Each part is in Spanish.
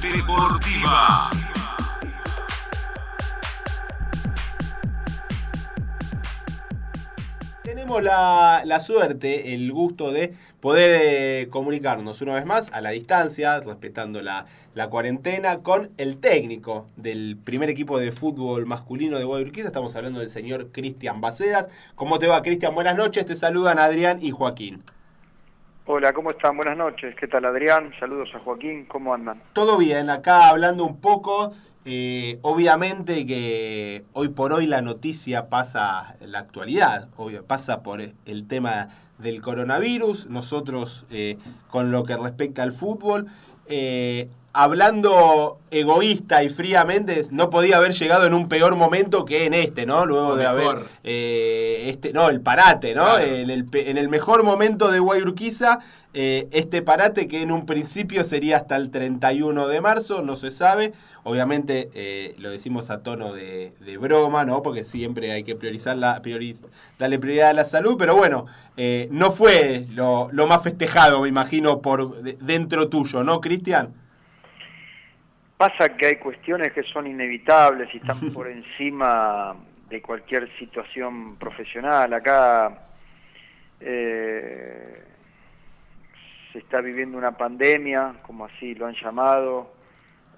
Deportiva. Tenemos la, la suerte, el gusto de poder eh, comunicarnos una vez más a la distancia, respetando la, la cuarentena, con el técnico del primer equipo de fútbol masculino de Guadalquivir. Estamos hablando del señor Cristian Bacedas. ¿Cómo te va, Cristian? Buenas noches. Te saludan Adrián y Joaquín. Hola, ¿cómo están? Buenas noches. ¿Qué tal, Adrián? Saludos a Joaquín. ¿Cómo andan? Todo bien, acá hablando un poco. eh, obviamente que hoy por hoy la noticia pasa, la actualidad, obvio, pasa por el tema del coronavirus. Nosotros, eh, con lo que respecta al fútbol, eh, hablando egoísta y fríamente, no podía haber llegado en un peor momento que en este, ¿no? Luego O de mejor. haber eh, este, no, el parate, ¿no? Claro. En, el, en el mejor momento de Guayurquiza, eh, este parate que en un principio sería hasta el 31 de marzo, no se sabe. Obviamente eh, lo decimos a tono de, de broma, ¿no? Porque siempre hay que priorizar la, priori- darle prioridad a la salud, pero bueno, eh, no fue lo, lo más festejado, me imagino, por de- dentro tuyo, ¿no, Cristian? Pasa que hay cuestiones que son inevitables y están por encima de cualquier situación profesional. Acá eh, se está viviendo una pandemia, como así lo han llamado,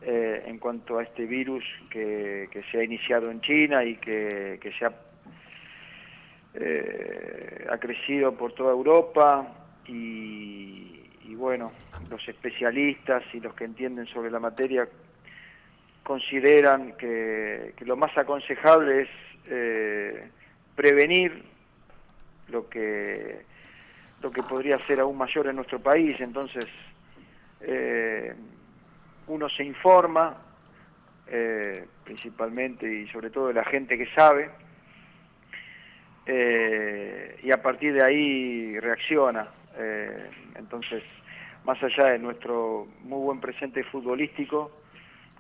eh, en cuanto a este virus que, que se ha iniciado en China y que, que se ha, eh, ha crecido por toda Europa y, y bueno, los especialistas y los que entienden sobre la materia consideran que, lo más aconsejable es eh, prevenir lo que lo que podría ser aún mayor en nuestro país. Entonces eh, uno se informa eh, principalmente y sobre todo de la gente que sabe eh, y a partir de ahí reacciona. Eh, entonces más allá de nuestro muy buen presente futbolístico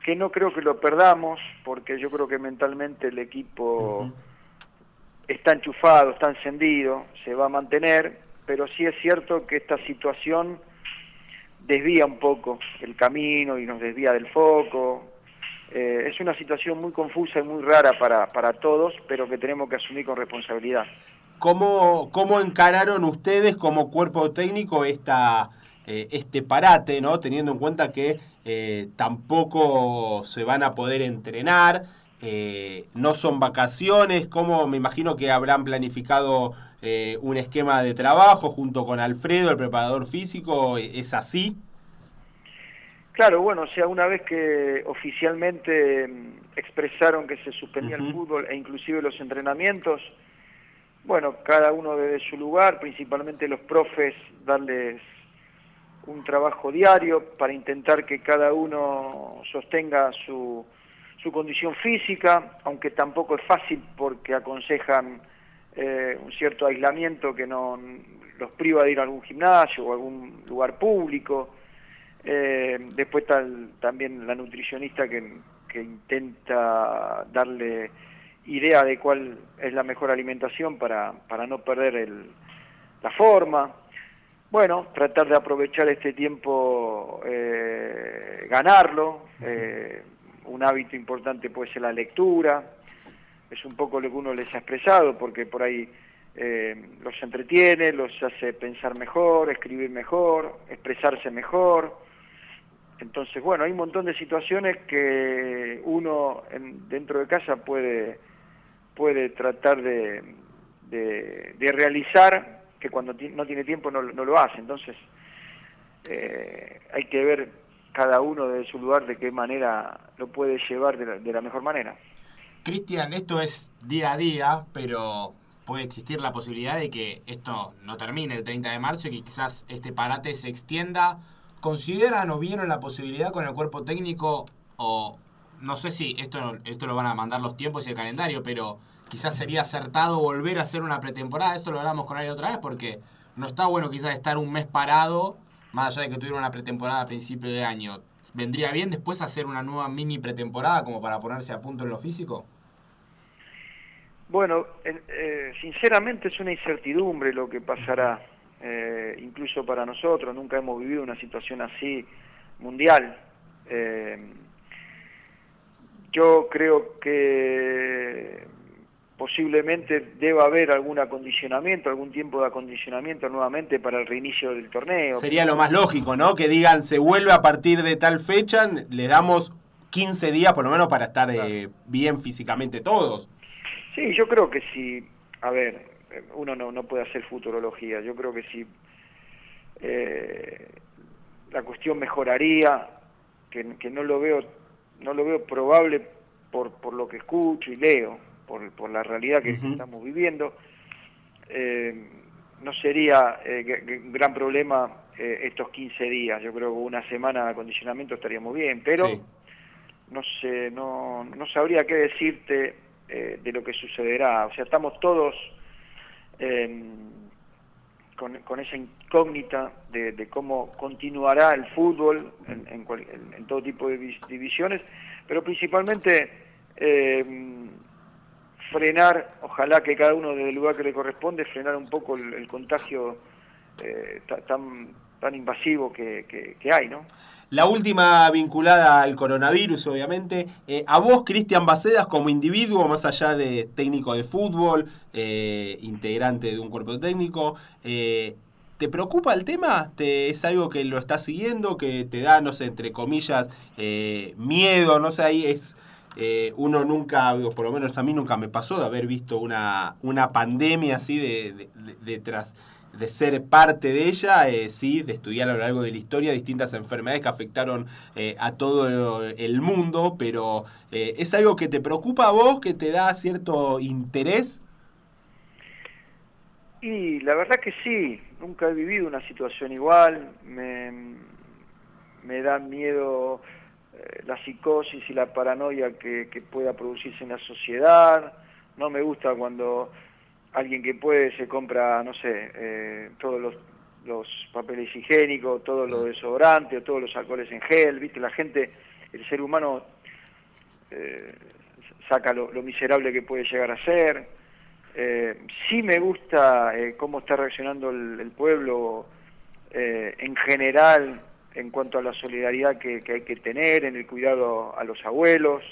que no creo que lo perdamos, porque yo creo que mentalmente el equipo está enchufado, está encendido, se va a mantener, pero sí es cierto que esta situación desvía un poco el camino y nos desvía del foco. Eh, es una situación muy confusa y muy rara para, para todos, pero que tenemos que asumir con responsabilidad. ¿Cómo, cómo encararon ustedes como cuerpo técnico esta, eh, este parate, ¿no? teniendo en cuenta que eh, tampoco se van a poder entrenar, eh, no son vacaciones? ¿Cómo me imagino que habrán planificado un esquema de trabajo junto con Alfredo, el preparador físico? ¿Es así? Claro, bueno, o sea, una vez que oficialmente mm, expresaron que se suspendía el fútbol e inclusive los entrenamientos, bueno, cada uno desde su lugar, principalmente los profes, darles un trabajo diario para intentar que cada uno sostenga su, su condición física, aunque tampoco es fácil porque aconsejan eh, un cierto aislamiento que no los priva de ir a algún gimnasio o algún lugar público. Eh, después está también la nutricionista que, que intenta darle idea de cuál es la mejor alimentación para, para no perder el- la forma. Bueno, tratar de aprovechar este tiempo, eh, ganarlo. eh, un hábito importante puede ser la lectura. Es un poco lo que uno les ha expresado, porque por ahí eh, los entretiene, los hace pensar mejor, escribir mejor, expresarse mejor. Entonces, bueno, hay un montón de situaciones que uno en- dentro de casa puede, puede tratar de, de- de realizar, que cuando no tiene tiempo no, no lo hace. Entonces, eh, hay que ver cada uno de su lugar de qué manera lo puede llevar de la, de la mejor manera. Cristian, esto es día a día, pero puede existir la posibilidad de que esto no termine el 30 de marzo y que quizás este parate se extienda. ¿Consideran o vieron la posibilidad con el cuerpo técnico o no sé si esto, esto lo van a mandar los tiempos y el calendario, pero quizás sería acertado volver a hacer una pretemporada? Esto lo hablamos con él otra vez porque no está bueno quizás estar un mes parado, más allá de que tuvieron una pretemporada a principio de año. ¿Vendría bien después hacer una nueva mini pretemporada como para ponerse a punto en lo físico? Bueno, en- eh, sinceramente es una incertidumbre lo que pasará, eh, incluso para nosotros, nunca hemos vivido una situación así mundial. Eh, yo creo que posiblemente deba haber algún acondicionamiento, algún tiempo de acondicionamiento nuevamente para el reinicio del torneo. Sería lo más lógico, ¿no? Que digan, se vuelve a partir de tal fecha, le damos 15 días por lo menos para estar eh, bien físicamente todos. Sí, yo creo que si, a ver, uno no, no puede hacer futurología, yo creo que si eh, la cuestión mejoraría, que, que no lo veo no lo veo probable por, por lo que escucho y leo, por, por la realidad que estamos viviendo. Eh, no sería eh, gran problema eh, estos 15 días. Yo creo que una semana de acondicionamiento estaríamos bien, pero no sé, no, no sabría qué decirte de lo que sucederá. O sea, estamos todos con, con, esa incógnita de, cómo continuará el fútbol en, en, todo tipo de divisiones, pero principalmente frenar, ojalá que cada uno desde el lugar que le corresponde, frenar un poco el, contagio eh, tan, tan invasivo que, hay, ¿no? La última vinculada al coronavirus, obviamente. Eh, a vos, Cristian Bacedas, como individuo, más allá de técnico de fútbol, eh, integrante de un cuerpo técnico, ¿te preocupa el tema? ¿Te, ¿Es algo que lo estás siguiendo, que te da, no sé, entre comillas, miedo? No sé, ahí es eh, uno nunca, por lo menos a mí nunca me pasó de haber visto una, una pandemia así de, de, ser parte de ella, eh, sí, de estudiar a lo largo de la historia distintas enfermedades que afectaron eh, a todo el mundo, pero ¿es algo que te preocupa a vos, que te da cierto interés? Y la verdad que sí, nunca he vivido una situación igual, me, me da miedo la psicosis y la paranoia que, pueda producirse en la sociedad. No me gusta cuando alguien que puede se compra, no sé, eh, todos los, los, papeles higiénicos, todos los desodorantes, todos los alcoholes en gel, ¿viste? La gente, el ser humano eh, saca lo, miserable que puede llegar a ser. sí me gusta cómo está reaccionando el, el pueblo en general en cuanto a la solidaridad que, hay que tener, en el cuidado a los abuelos.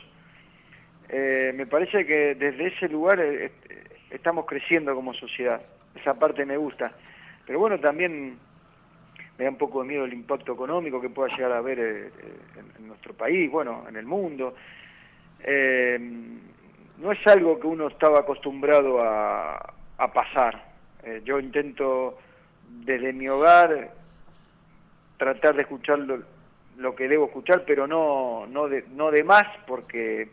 Eh, me parece que desde ese lugar eh, eh, estamos creciendo como sociedad. Esa parte me gusta. Pero bueno, también me da un poco de miedo el impacto económico que pueda llegar a haber en, nuestro país, bueno, en el mundo. no es algo que uno estaba acostumbrado a, a pasar. yo intento desde mi hogar tratar de escuchar lo, que debo escuchar, pero no, no, de, no de más, porque,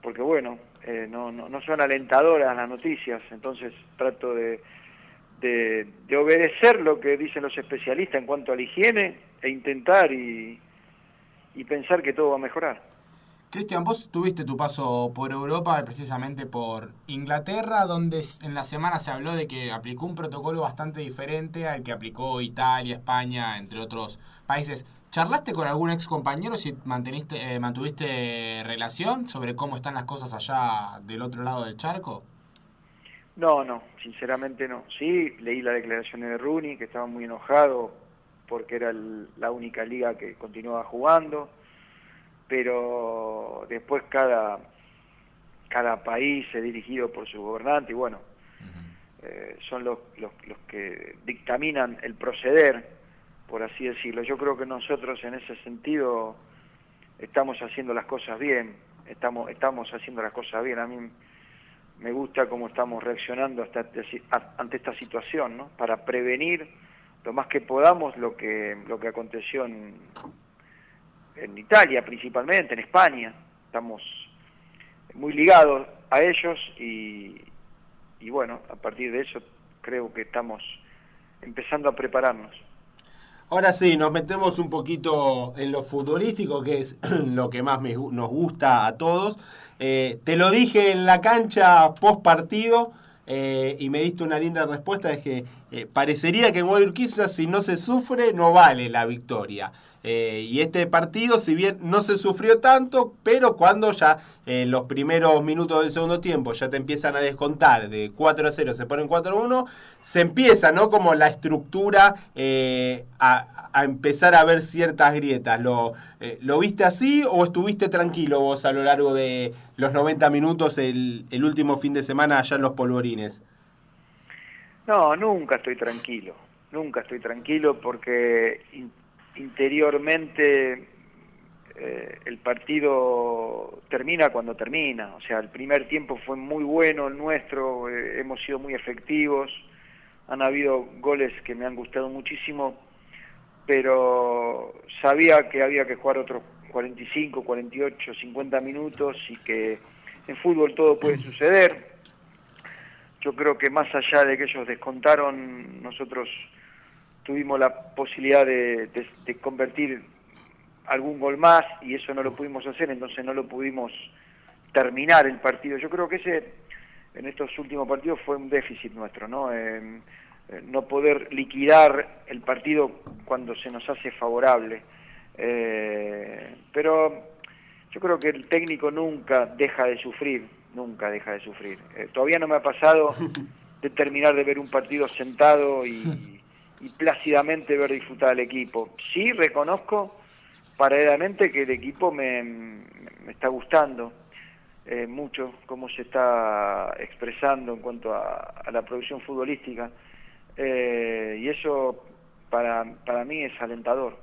porque bueno, eh, no, no, no, son alentadoras las noticias, entonces trato de, de, de, obedecer lo que dicen los especialistas en cuanto a la higiene e intentar y, y pensar que todo va a mejorar. Cristian, vos tuviste tu paso por Europa, precisamente por Inglaterra, donde en la semana se habló de que aplicó un protocolo bastante diferente al que aplicó Italia, España, entre otros países. ¿Charlaste con algún ex compañero si manteniste, eh, mantuviste relación sobre cómo están las cosas allá del otro lado del charco? No, no, sinceramente no. Sí, leí la declaración de Rooney, que estaba muy enojado porque era la única liga que continuaba jugando pero después cada, cada país es dirigido por su gobernante y bueno, eh, son los, los, los, que dictaminan el proceder, por así decirlo. Yo creo que nosotros en ese sentido estamos haciendo las cosas bien, estamos, estamos haciendo las cosas bien. A mí me gusta cómo estamos reaccionando hasta, ante esta situación, ¿no? Para prevenir lo más que podamos lo que, lo que aconteció en, en Italia principalmente, en España, estamos muy ligados a ellos y, bueno, a partir de eso creo que estamos empezando a prepararnos. Ahora sí, nos metemos un poquito en lo futbolístico, que es lo que más nos gusta a todos. Eh, te lo dije en la cancha post partido eh, y me diste una linda respuesta, es que eh, parecería que en Guayurquiza si no se sufre no vale la victoria. Eh, y este partido, si bien no se sufrió tanto, pero cuando ya en los primeros minutos del segundo tiempo ya te empiezan a descontar de 4 a 0, se ponen 4 a 1, se empieza, ¿no? Como la estructura eh, a, empezar a ver ciertas grietas. ¿Lo, eh, ¿Lo viste así o estuviste tranquilo vos a lo largo de los 90 minutos el, el último fin de semana allá en los polvorines? No, nunca estoy tranquilo, nunca estoy tranquilo porque interiormente eh, el partido termina cuando termina. O sea, el primer tiempo fue muy bueno el nuestro, eh, hemos sido muy efectivos, han habido goles que me han gustado muchísimo, pero sabía que había que jugar otros 45, 48, 50 minutos y que en fútbol todo puede suceder. Yo creo que más allá de que ellos descontaron, nosotros tuvimos la posibilidad de, convertir algún gol más y eso no lo pudimos hacer, entonces no lo pudimos terminar el partido. Yo creo que ese en estos últimos partidos fue un déficit nuestro, ¿no? Eh, no poder liquidar el partido cuando se nos hace favorable. Eh, pero yo creo que el técnico nunca deja de sufrir, nunca deja de sufrir. Eh, todavía no me ha pasado de terminar de ver un partido sentado y, y plácidamente ver disfrutar al equipo. Sí reconozco paralelamente que el equipo me, está gustando eh, mucho cómo se está expresando en cuanto a, la producción futbolística eh, y eso para, para mí es alentador.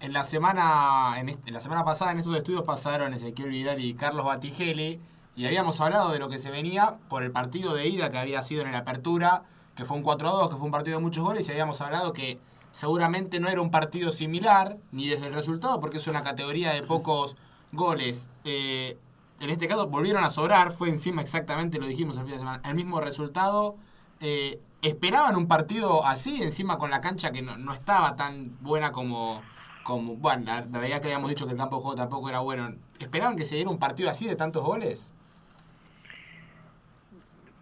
En la semana en, la semana pasada en estos estudios pasaron Ezequiel Vidal y Carlos Batigeli y habíamos hablado de lo que se venía por el partido de ida que había sido en la apertura que fue un 4-2, que fue un partido de muchos goles, y habíamos hablado que seguramente no era un partido similar, ni desde el resultado, porque es una categoría de pocos goles. Eh, en este caso volvieron a sobrar, fue encima exactamente, lo dijimos el fin de semana, el mismo resultado. Eh, ¿Esperaban un partido así, encima con la cancha que no, no estaba tan buena como, como... Bueno, la, la realidad que habíamos dicho que el campo de juego tampoco era bueno. ¿Esperaban que se diera un partido así de tantos goles?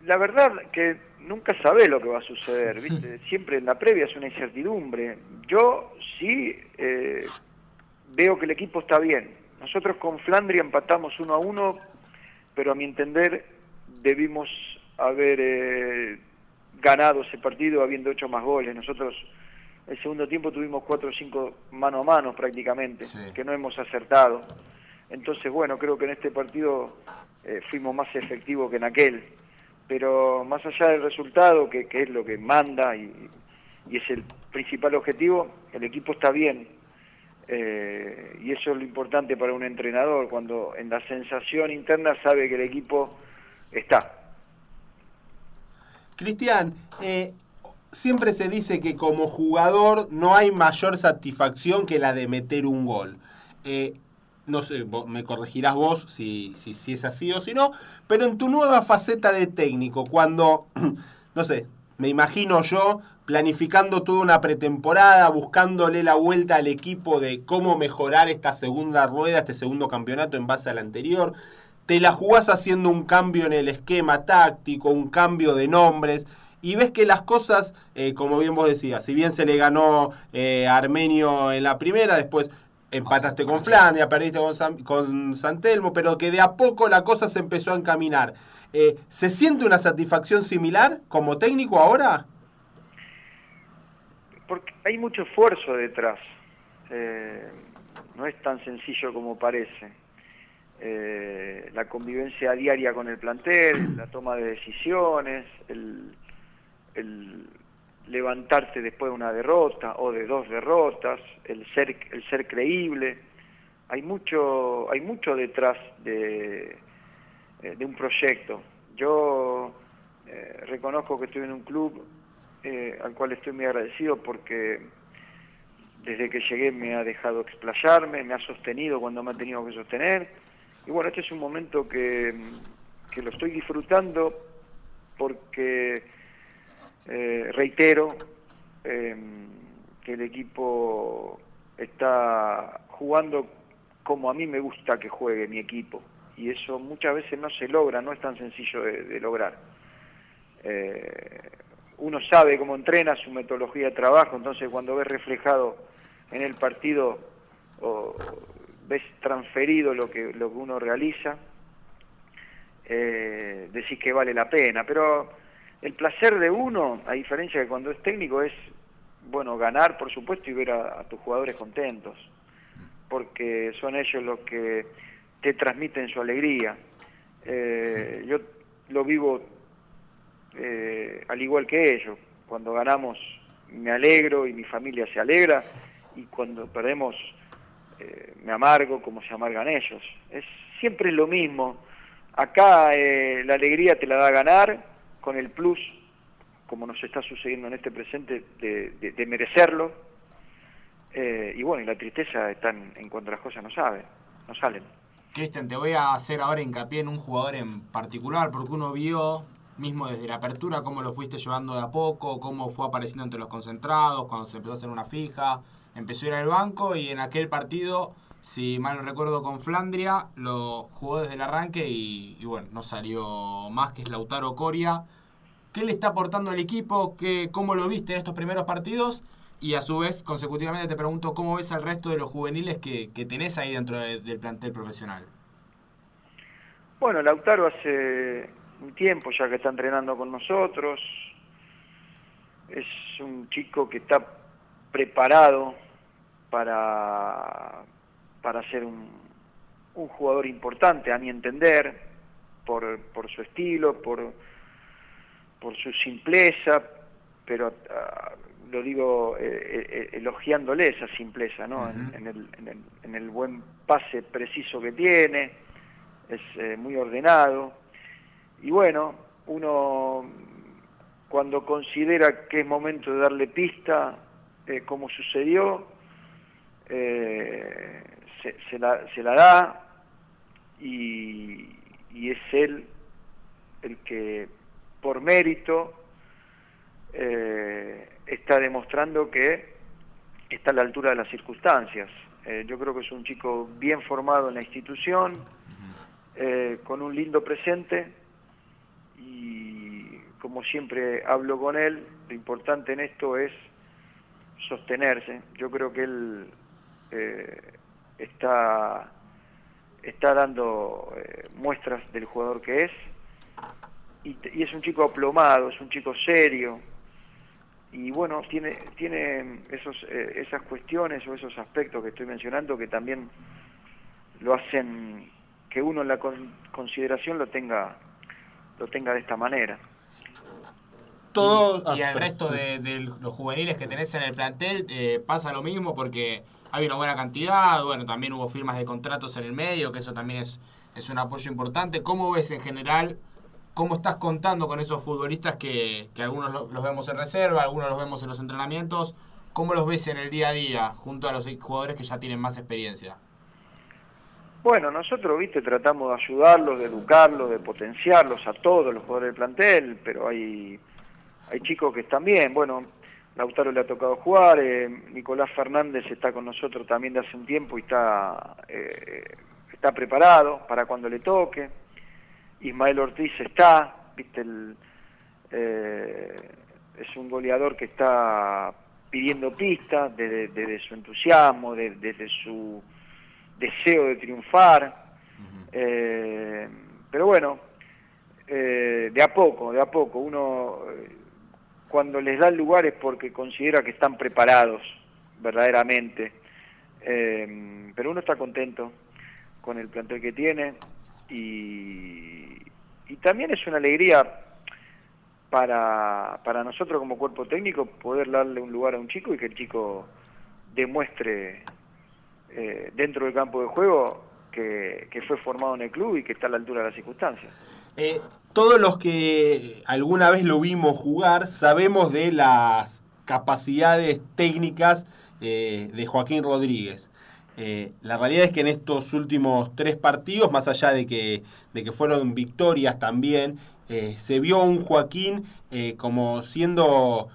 La verdad que nunca sabe lo que va a suceder, ¿viste? Siempre en la previa es una incertidumbre. Yo sí eh, veo que el equipo está bien. Nosotros con Flandria empatamos uno a uno, pero a mi entender debimos haber eh, ganado ese partido habiendo hecho más goles. Nosotros el segundo tiempo tuvimos cuatro o cinco mano a mano prácticamente, sí. que no hemos acertado. Entonces, bueno, creo que en este partido eh, fuimos más efectivos que en aquel pero más allá del resultado, que, es lo que manda y, y, es el principal objetivo, el equipo está bien. Eh, y eso es lo importante para un entrenador, cuando en la sensación interna sabe que el equipo está. Cristian, eh, siempre se dice que como jugador no hay mayor satisfacción que la de meter un gol. Eh, no sé, me corregirás vos si, si, si, es así o si no, pero en tu nueva faceta de técnico, cuando, no sé, me imagino yo planificando toda una pretemporada, buscándole la vuelta al equipo de cómo mejorar esta segunda rueda, este segundo campeonato en base al anterior, te la jugás haciendo un cambio en el esquema táctico, un cambio de nombres, y ves que las cosas, eh, como bien vos decías, si bien se le ganó eh, a Armenio en la primera, después empataste con Flandia, perdiste con, San, con Santelmo, pero que de a poco la cosa se empezó a encaminar. Eh, ¿Se siente una satisfacción similar como técnico ahora? Porque hay mucho esfuerzo detrás. Eh, no es tan sencillo como parece. Eh, la convivencia diaria con el plantel, la toma de decisiones, el, el levantarte después de una derrota o de dos derrotas, el ser, el ser creíble. Hay mucho, hay mucho detrás de, eh, un proyecto. Yo eh, reconozco que estoy en un club eh, al cual estoy muy agradecido porque desde que llegué me ha dejado explayarme, me ha sostenido cuando me ha tenido que sostener. Y bueno, este es un momento que, que lo estoy disfrutando porque eh, reitero eh, que el equipo está jugando como a mí me gusta que juegue mi equipo y eso muchas veces no se logra, no es tan sencillo de, de lograr. Eh, uno sabe cómo entrena su metodología de trabajo, entonces cuando ves reflejado en el partido o ves transferido lo que, lo que uno realiza, eh, decís que vale la pena. Pero el placer de uno, a diferencia de cuando es técnico, es bueno ganar, por supuesto, y ver a, tus jugadores contentos, porque son ellos los que te transmiten su alegría. Eh, yo lo vivo eh, al igual que ellos. Cuando ganamos me alegro y mi familia se alegra y cuando perdemos eh, me amargo como se amargan ellos. Es siempre lo mismo. Acá la alegría te la da ganar con el plus, como nos está sucediendo en este presente, de, merecerlo. Eh, y bueno, y la tristeza está en, cuanto las cosas no saben, no salen. Cristian, te voy a hacer ahora hincapié en un jugador en particular, porque uno vio mismo desde la apertura, cómo lo fuiste llevando de a poco, cómo fue apareciendo entre los concentrados, cuando se empezó a hacer una fija, empezó a ir al banco y en aquel partido, si mal no recuerdo con Flandria, lo jugó desde el arranque y, bueno, no salió más que es Lautaro Coria. ¿Qué le está aportando al equipo? ¿Qué, ¿Cómo lo viste en estos primeros partidos? Y a su vez, consecutivamente te pregunto, ¿cómo ves al resto de los juveniles que, que tenés ahí dentro del plantel profesional? Bueno, Lautaro hace un tiempo ya que está entrenando con nosotros. Es un chico que está preparado para, para ser un, un jugador importante, a mi entender, por, por su estilo, por, por su simpleza, pero ah, lo digo eh, eh, elogiándole esa simpleza, ¿no? en, el, en, el, en, el, buen pase preciso que tiene, es eh, muy ordenado y bueno, uno cuando considera que es momento de darle pista, eh, como sucedió, eh, se, la, se, la, da y, es él el que por mérito eh, está demostrando que está a la altura de las circunstancias. yo creo que es un chico bien formado en la institución, con un lindo presente y como siempre hablo con él, lo importante en esto es sostenerse. Yo creo que él eh, está, está dando eh, muestras del jugador que es y, es un chico aplomado, es un chico serio y bueno, tiene, tiene esos, eh, esas cuestiones o esos aspectos que estoy mencionando que también lo hacen que uno en la consideración lo tenga lo tenga de esta manera. Todo, y, al ah, resto de, los juveniles que tenés en el plantel eh, pasa lo mismo porque hay una buena cantidad, bueno, también hubo firmas de contratos en el medio, que eso también es, es un apoyo importante. ¿Cómo ves en general, cómo estás contando con esos futbolistas que, que algunos los vemos en reserva, algunos los vemos en los entrenamientos? ¿Cómo los ves en el día a día junto a los jugadores que ya tienen más experiencia? Bueno, nosotros, viste, tratamos de ayudarlos, de educarlos, de potenciarlos a todos los jugadores del plantel, pero hay, hay chicos que están bien. Bueno, Lautaro le ha tocado jugar, eh, Nicolás Fernández está con nosotros también de hace un tiempo y está, eh, está preparado para cuando le toque. Ismael Ortiz está, viste, el, eh, es un goleador que está pidiendo pistas desde de, su entusiasmo, desde su deseo de triunfar. Eh, pero bueno, eh, de a poco, de a poco. Uno cuando les da lugar es porque considera que están preparados verdaderamente. pero uno está contento con el plantel que tiene y, y también es una alegría para, para nosotros como cuerpo técnico poder darle un lugar a un chico y que el chico demuestre eh, dentro del campo de juego que, fue formado en el club y que está a la altura de las circunstancias. Eh, todos los que alguna vez lo vimos jugar sabemos de las capacidades técnicas eh, de Joaquín Rodríguez. la realidad es que en estos últimos tres partidos, más allá de que, de que fueron victorias también, se vio un Joaquín como siendo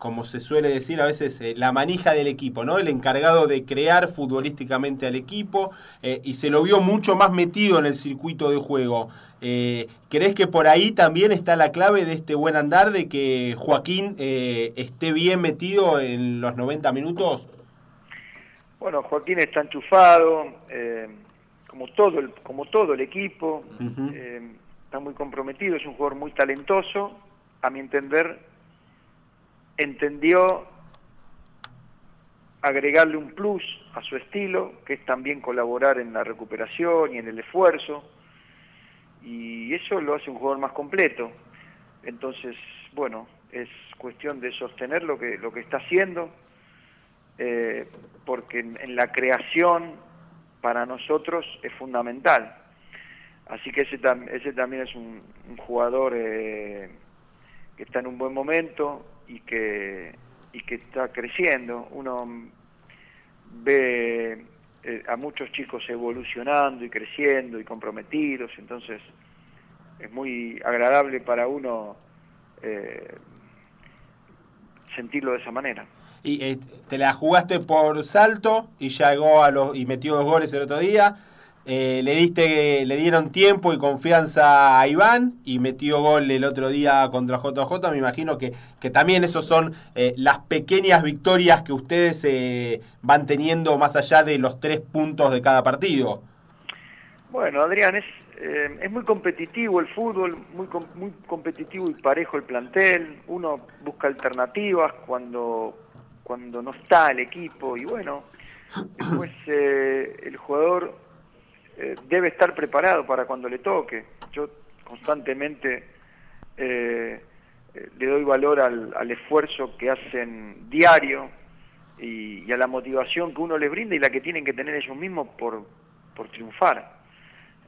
como se suele decir a veces, eh, la manija del equipo, ¿no? El encargado de crear futbolísticamente al equipo eh, y se lo vio mucho más metido en el circuito de juego. Eh, ¿Crees que por ahí también está la clave de este buen andar de que Joaquín esté bien metido en los 90 minutos? Bueno, Joaquín está enchufado, como, todo el, como todo el equipo, está muy comprometido, es un jugador muy talentoso, a mi entender, entendió agregarle un plus a su estilo, que es también colaborar en la recuperación y en el esfuerzo, y eso lo hace un jugador más completo. Entonces, bueno, es cuestión de sostener lo que, lo que está haciendo, eh, porque en, la creación para nosotros es fundamental. Así que ese, tam- ese también es un, un jugador eh, que está en un buen momento y que, y que está creciendo. Uno ve eh, a muchos chicos evolucionando y creciendo y comprometidos, entonces es muy agradable para uno eh, sentirlo de esa manera. Y eh, te la jugaste por salto y llegó a los y metió dos goles el otro día. Eh, le diste, le dieron tiempo y confianza a Iván y metió gol el otro día contra JJ. Me imagino que, que también esos son eh, las pequeñas victorias que ustedes eh, van teniendo más allá de los tres puntos de cada partido. Bueno, Adrián, es, es muy competitivo el fútbol, muy, muy competitivo y parejo el plantel. Uno busca alternativas cuando, cuando no está el equipo y bueno, después el jugador debe estar preparado para cuando le toque. Yo constantemente eh, le doy valor al, esfuerzo que hacen diario y, y a la motivación que uno les brinda y la que tienen que tener ellos mismos por, por triunfar.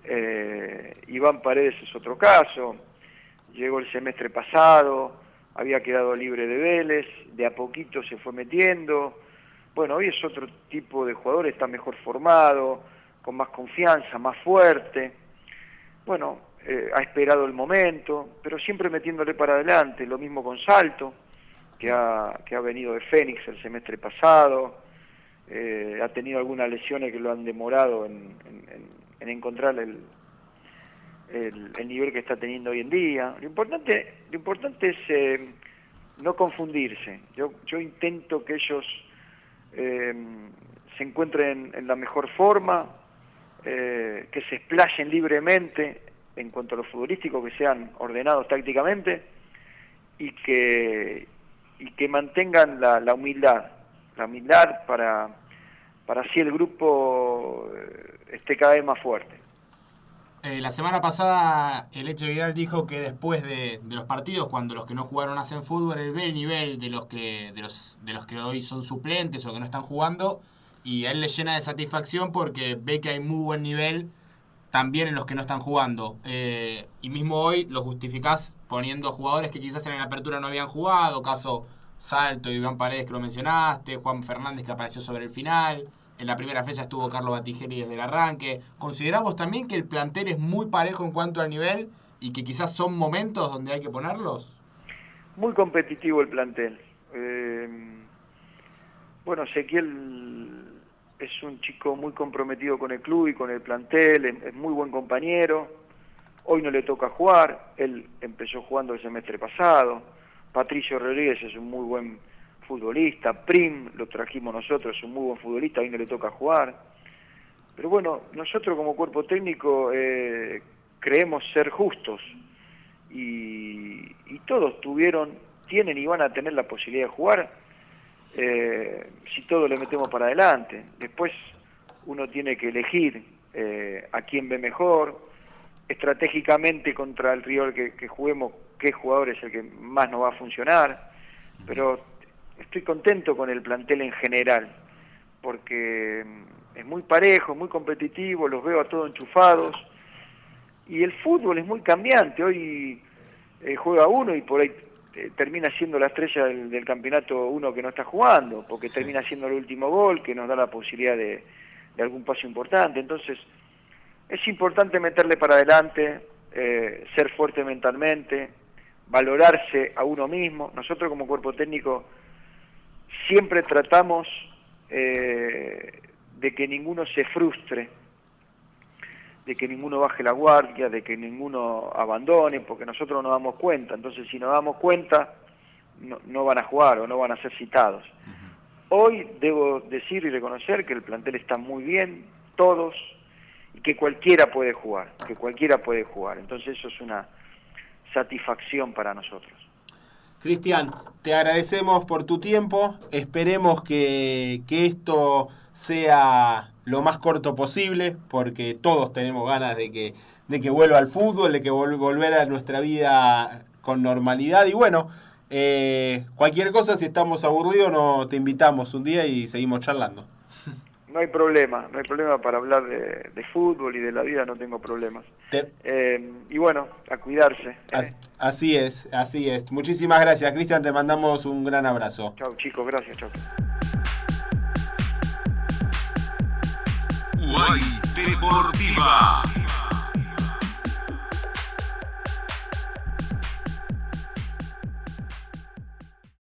Eh, Iván Paredes es otro caso, llegó el semestre pasado, había quedado libre de Vélez, de a poquito se fue metiendo. Bueno, hoy es otro tipo de jugador, está mejor formado, con más confianza, más fuerte. Bueno, eh, ha esperado el momento, pero siempre metiéndole para adelante. Lo mismo con Salto, que ha, que ha venido de Fénix el semestre pasado. Eh, ha tenido algunas lesiones que lo han demorado en, en- en- en encontrar el, el, el nivel que está teniendo hoy en día. Lo importante, lo importante es eh, no confundirse. Yo, yo intento que ellos eh, se encuentren en la mejor forma, eh, que se explayen libremente en cuanto a lo futbolístico, que sean ordenados tácticamente y que, y que mantengan la, la humildad, la humildad para, para así el grupo eh, esté cada vez más fuerte. Eh, la semana pasada el Eche Vidal dijo que después de, los partidos, cuando los que no jugaron hacen fútbol, él ve el nivel de los que de los, de los que hoy son suplentes o que no están jugando y a él le llena de satisfacción porque ve que hay muy buen nivel también en los que no están jugando. Eh, y mismo hoy lo justificás poniendo jugadores que quizás en la apertura no habían jugado, caso Salto, Iván Paredes que lo mencionaste, Juan Fernández que apareció sobre el final. En la primera fecha estuvo Carlos Batigeri desde el arranque. ¿Consideramos también que el plantel es muy parejo en cuanto al nivel y que quizás son momentos donde hay que ponerlos? Muy competitivo el plantel. Eh, bueno, Ezequiel es un chico muy comprometido con el club y con el plantel, es, muy buen compañero. Hoy no le toca jugar, él empezó jugando el semestre pasado. Patricio Rodríguez es un muy buen futbolista. Prim lo trajimos nosotros, es un muy buen futbolista, hoy no le toca jugar. Pero bueno, nosotros como cuerpo técnico eh, creemos ser justos y todos tuvieron, tienen y van a tener la posibilidad de jugar eh, si todos le metemos para adelante. Después uno tiene que elegir eh, a quién ve mejor, estratégicamente contra el rival que, que juguemos, qué jugador es el que más nos va a funcionar. Pero estoy contento con el plantel en general, porque mm, es muy parejo, muy competitivo, los veo a todos enchufados. Y el fútbol es muy cambiante. Hoy eh, juega uno y por ahí termina siendo la estrella del, del campeonato uno que no está jugando, porque Sí. termina siendo el último gol que nos da la posibilidad de, de algún paso importante. Entonces, es importante meterle para adelante, eh, ser fuerte mentalmente, valorarse a uno mismo. Nosotros como cuerpo técnico siempre tratamos eh, de que ninguno se frustre, de que ninguno baje la guardia, de que ninguno abandone, porque nosotros nos damos cuenta. Entonces, si nos damos cuenta, no, no van a jugar o no van a ser citados. Hoy debo decir y reconocer que el plantel está muy bien, todos, y que cualquiera puede jugar, que cualquiera puede jugar. Entonces eso es una satisfacción para nosotros. Cristian, te agradecemos por tu tiempo, esperemos que, que esto sea lo más corto posible, porque todos tenemos ganas de que, de que vuelva al fútbol, de que vol volver a nuestra vida con normalidad. Y bueno, eh, cualquier cosa, si estamos aburridos, no, te invitamos un día y seguimos charlando. No hay problema, no hay problema para hablar de, de fútbol y de la vida, no tengo problemas. Te- Eh, y bueno, a cuidarse. ¿eh? as- así es, así es. Muchísimas gracias, Cristian, te mandamos un gran abrazo. Chau chicos, gracias, chau. Deportiva.